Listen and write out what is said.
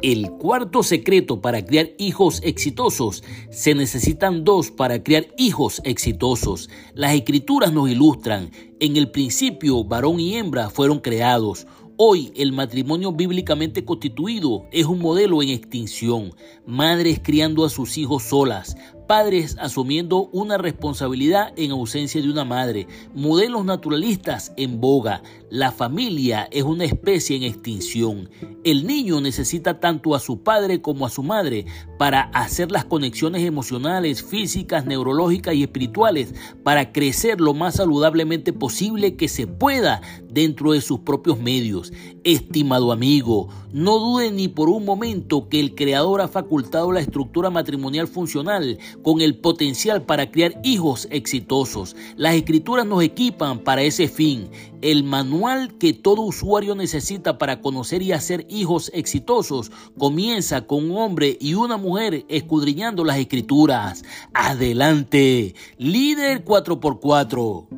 El cuarto secreto para criar hijos exitosos, se necesitan dos para criar hijos exitosos. Las escrituras nos ilustran, en el principio varón y hembra fueron creados. Hoy el matrimonio bíblicamente constituido es un modelo en extinción. Madres criando a sus hijos solas, padres asumiendo una responsabilidad en ausencia de una madre, modelos naturalistas en boga. La familia es una especie en extinción. El niño necesita tanto a su padre como a su madre para hacer las conexiones emocionales, físicas, neurológicas y espirituales para crecer lo más saludablemente posible que se pueda dentro de sus propios medios. Estimado amigo, no dude ni por un momento que el Creador ha facultado la estructura matrimonial funcional con el potencial para criar hijos exitosos. Las escrituras nos equipan para ese fin. El manual que todo usuario necesita para conocer y hacer hijos exitosos comienza con un hombre y una mujer escudriñando las escrituras. Adelante, líder 4x4.